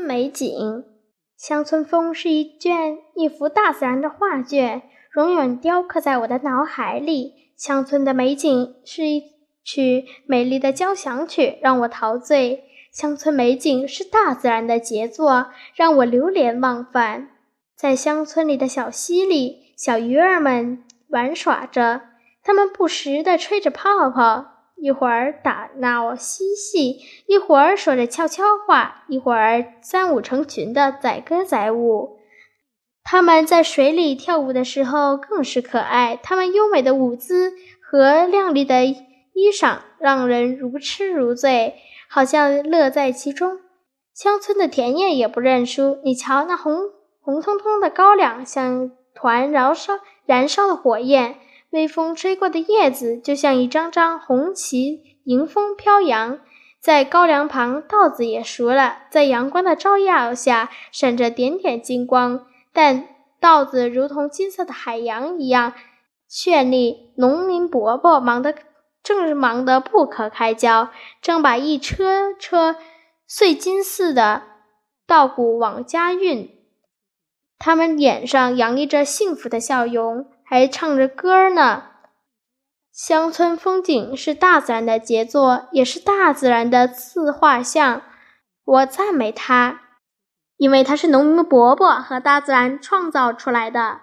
美景。乡村风是一卷一幅大自然的画卷，永远雕刻在我的脑海里。乡村的美景是一曲美丽的交响曲，让我陶醉。乡村美景是大自然的杰作，让我流连忘返。在乡村里的小溪里，小鱼儿们玩耍着，它们不时地吹着泡泡。一会儿打闹嬉戏，一会儿说着悄悄话，一会儿三五成群的载歌载舞。他们在水里跳舞的时候更是可爱，他们优美的舞姿和亮丽的衣裳让人如痴如醉，好像乐在其中。乡村的田野也不认输，你瞧，那红红彤彤的高粱像团燃烧燃烧的火焰。微风吹过的叶子就像一张张红旗，迎风飘扬。在高粱旁，稻子也熟了，在阳光的照耀下闪着点点金光。但稻子如同金色的海洋一样绚丽。农民伯伯忙得正忙得不可开交，正把一车车碎金似的稻谷往家运。他们脸上洋溢着幸福的笑容。还唱着歌呢。乡村风景是大自然的杰作，也是大自然的自画像。我赞美它，因为它是农民伯伯和大自然创造出来的。